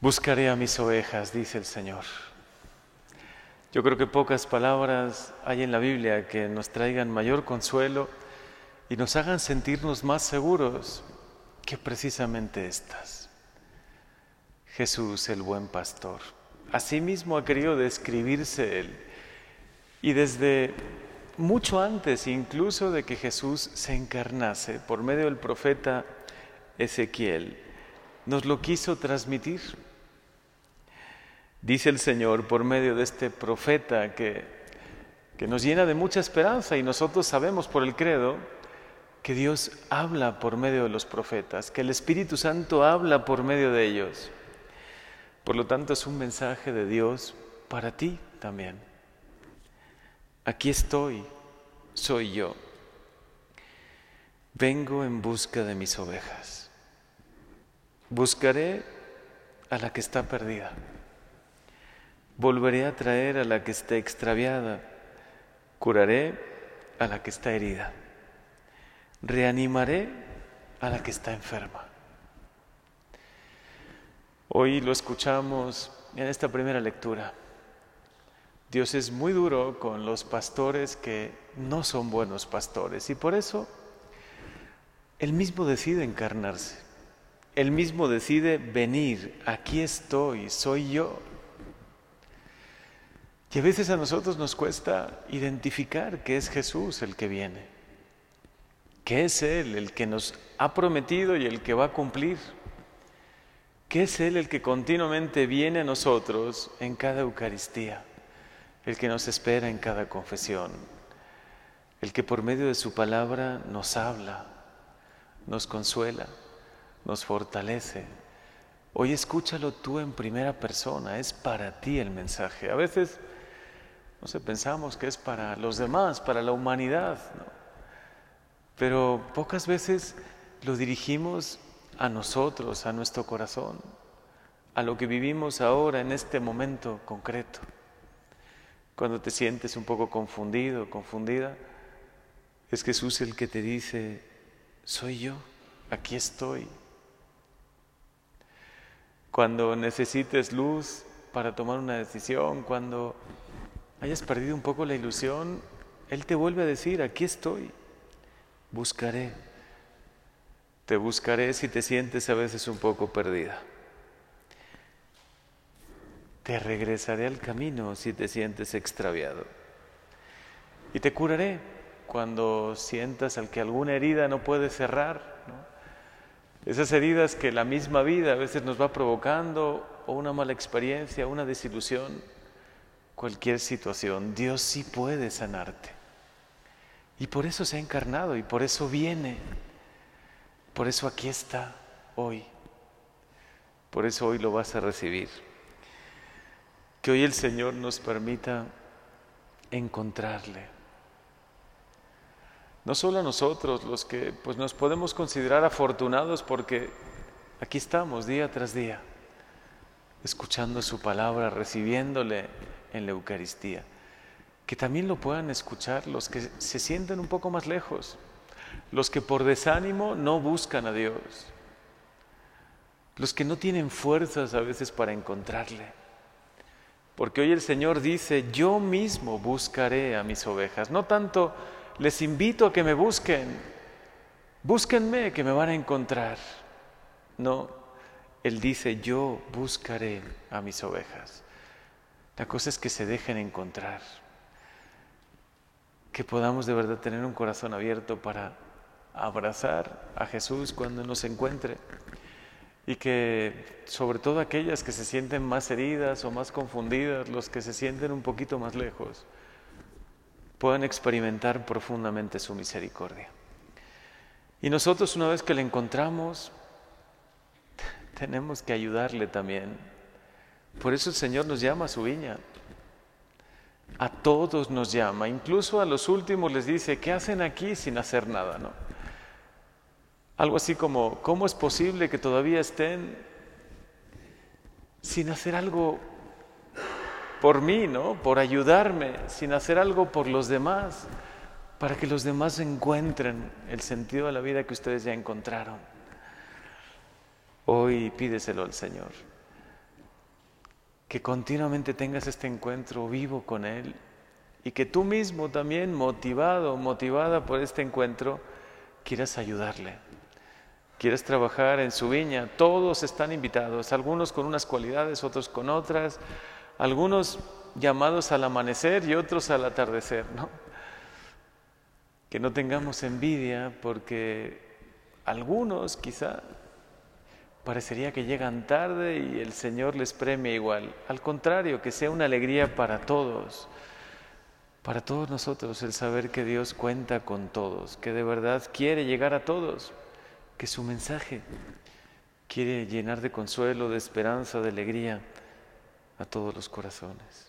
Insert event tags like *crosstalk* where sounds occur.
Buscaré a mis ovejas, dice el Señor. Yo creo que pocas palabras hay en la Biblia que nos traigan mayor consuelo y nos hagan sentirnos más seguros que precisamente estas. Jesús, el buen pastor. Asimismo ha querido describirse él. Y desde mucho antes incluso de que Jesús se encarnase por medio del profeta Ezequiel, nos lo quiso transmitir. Dice el Señor por medio de este profeta que, que nos llena de mucha esperanza y nosotros sabemos por el credo que Dios habla por medio de los profetas, que el Espíritu Santo habla por medio de ellos. Por lo tanto es un mensaje de Dios para ti también. Aquí estoy, soy yo. Vengo en busca de mis ovejas. Buscaré a la que está perdida. Volveré a traer a la que esté extraviada. Curaré a la que está herida. Reanimaré a la que está enferma. Hoy lo escuchamos en esta primera lectura. Dios es muy duro con los pastores que no son buenos pastores y por eso Él mismo decide encarnarse. Él mismo decide venir, aquí estoy, soy yo. Y a veces a nosotros nos cuesta identificar que es Jesús el que viene, que es Él el que nos ha prometido y el que va a cumplir, que es Él el que continuamente viene a nosotros en cada Eucaristía, el que nos espera en cada confesión, el que por medio de su palabra nos habla, nos consuela, nos fortalece. Hoy escúchalo tú en primera persona, es para ti el mensaje. A veces no sé, pensamos que es para los demás, para la humanidad, pero pocas veces lo dirigimos a nosotros, a nuestro corazón, a lo que vivimos ahora en este momento concreto. Cuando te sientes un poco confundido, confundida, es Jesús el que te dice, soy yo, aquí estoy. Cuando necesites luz para tomar una decisión, cuando hayas perdido un poco la ilusión, Él te vuelve a decir, aquí estoy, buscaré. Te buscaré si te sientes a veces un poco perdida. Te regresaré al camino si te sientes extraviado. Y te curaré cuando sientas al que alguna herida no puede cerrar. Esas heridas que la misma vida a veces nos va provocando o una mala experiencia, una desilusión cualquier situación, Dios sí puede sanarte. Y por eso se ha encarnado y por eso viene. Por eso aquí está hoy. Por eso hoy lo vas a recibir. Que hoy el Señor nos permita encontrarle. No solo a nosotros, los que pues nos podemos considerar afortunados porque aquí estamos día tras día, escuchando su palabra, recibiéndole en la Eucaristía. Que también lo puedan escuchar los que se sienten un poco más lejos, los que por desánimo no buscan a Dios, los que no tienen fuerzas a veces para encontrarle. Porque hoy el Señor dice, yo mismo buscaré a mis ovejas. No tanto les invito a que me busquen, búsquenme que me van a encontrar. No, Él dice, yo buscaré a mis ovejas. La cosa es que se dejen encontrar, que podamos de verdad tener un corazón abierto para abrazar a Jesús cuando nos encuentre. Y que sobre todo aquellas que se sienten más heridas o más confundidas, los que se sienten un poquito más lejos, puedan experimentar profundamente su misericordia. Y nosotros una vez que le encontramos, *laughs* tenemos que ayudarle también por eso el Señor nos llama a su viña. A todos nos llama, incluso a los últimos les dice, ¿qué hacen aquí sin hacer nada? ¿no? Algo así como, ¿cómo es posible que todavía estén sin hacer algo por mí, ¿no? Por ayudarme, sin hacer algo por los demás, para que los demás encuentren el sentido de la vida que ustedes ya encontraron. Hoy pídeselo al Señor que continuamente tengas este encuentro vivo con Él y que tú mismo también, motivado, motivada por este encuentro, quieras ayudarle, quieras trabajar en su viña. Todos están invitados, algunos con unas cualidades, otros con otras, algunos llamados al amanecer y otros al atardecer, ¿no? Que no tengamos envidia porque algunos quizá parecería que llegan tarde y el Señor les premia igual. Al contrario, que sea una alegría para todos, para todos nosotros el saber que Dios cuenta con todos, que de verdad quiere llegar a todos, que su mensaje quiere llenar de consuelo, de esperanza, de alegría a todos los corazones.